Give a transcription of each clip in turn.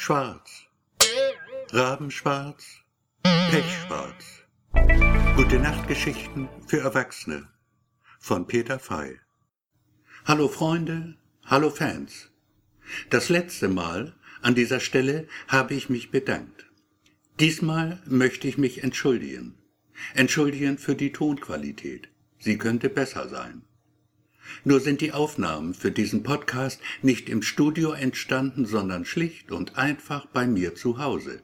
Schwarz. Rabenschwarz. Pechschwarz. Gute Nachtgeschichten für Erwachsene von Peter Fey. Hallo Freunde, hallo Fans. Das letzte Mal an dieser Stelle habe ich mich bedankt. Diesmal möchte ich mich entschuldigen. Entschuldigen für die Tonqualität. Sie könnte besser sein. Nur sind die Aufnahmen für diesen Podcast nicht im Studio entstanden, sondern schlicht und einfach bei mir zu Hause.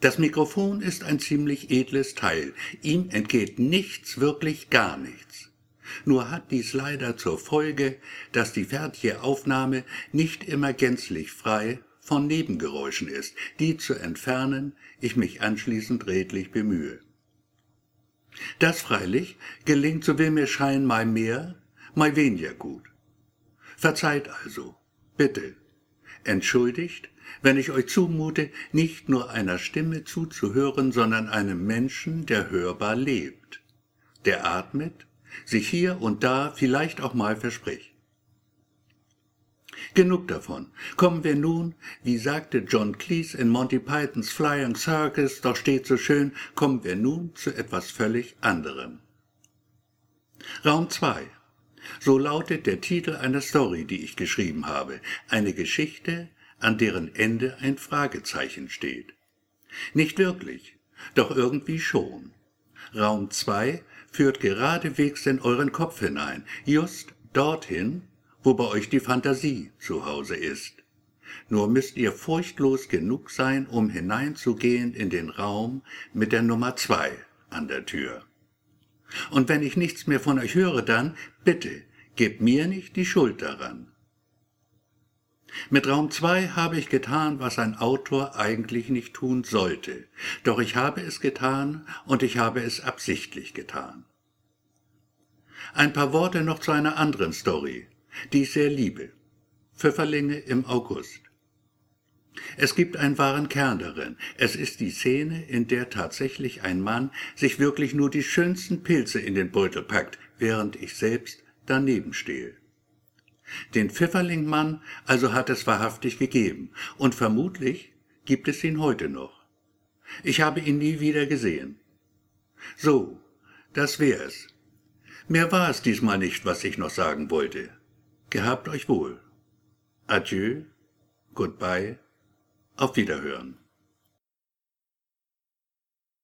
Das Mikrofon ist ein ziemlich edles Teil. Ihm entgeht nichts, wirklich gar nichts. Nur hat dies leider zur Folge, dass die fertige Aufnahme nicht immer gänzlich frei von Nebengeräuschen ist, die zu entfernen ich mich anschließend redlich bemühe. Das freilich gelingt, so will mir scheinen, mal mehr, mal weniger gut. Verzeiht also, bitte, entschuldigt, wenn ich euch zumute, nicht nur einer Stimme zuzuhören, sondern einem Menschen, der hörbar lebt, der atmet, sich hier und da vielleicht auch mal verspricht. Genug davon. Kommen wir nun, wie sagte John Cleese in Monty Pythons Flying Circus, doch steht so schön, kommen wir nun zu etwas völlig anderem. Raum 2. So lautet der Titel einer Story, die ich geschrieben habe. Eine Geschichte, an deren Ende ein Fragezeichen steht. Nicht wirklich, doch irgendwie schon. Raum 2 führt geradewegs in euren Kopf hinein, just dorthin, wo bei euch die Fantasie zu Hause ist. Nur müsst ihr furchtlos genug sein, um hineinzugehen in den Raum mit der Nummer zwei an der Tür. Und wenn ich nichts mehr von euch höre, dann bitte gebt mir nicht die Schuld daran. Mit Raum 2 habe ich getan, was ein Autor eigentlich nicht tun sollte, doch ich habe es getan und ich habe es absichtlich getan. Ein paar Worte noch zu einer anderen Story, die ich sehr liebe. Pfifferlinge im August. Es gibt einen wahren Kern darin. Es ist die Szene, in der tatsächlich ein Mann sich wirklich nur die schönsten Pilze in den Beutel packt, während ich selbst daneben stehe. Den Pfifferlingmann also hat es wahrhaftig gegeben, und vermutlich gibt es ihn heute noch. Ich habe ihn nie wieder gesehen. So, das wär's. Mehr war es diesmal nicht, was ich noch sagen wollte. Gehabt euch wohl. Adieu, goodbye, auf Wiederhören.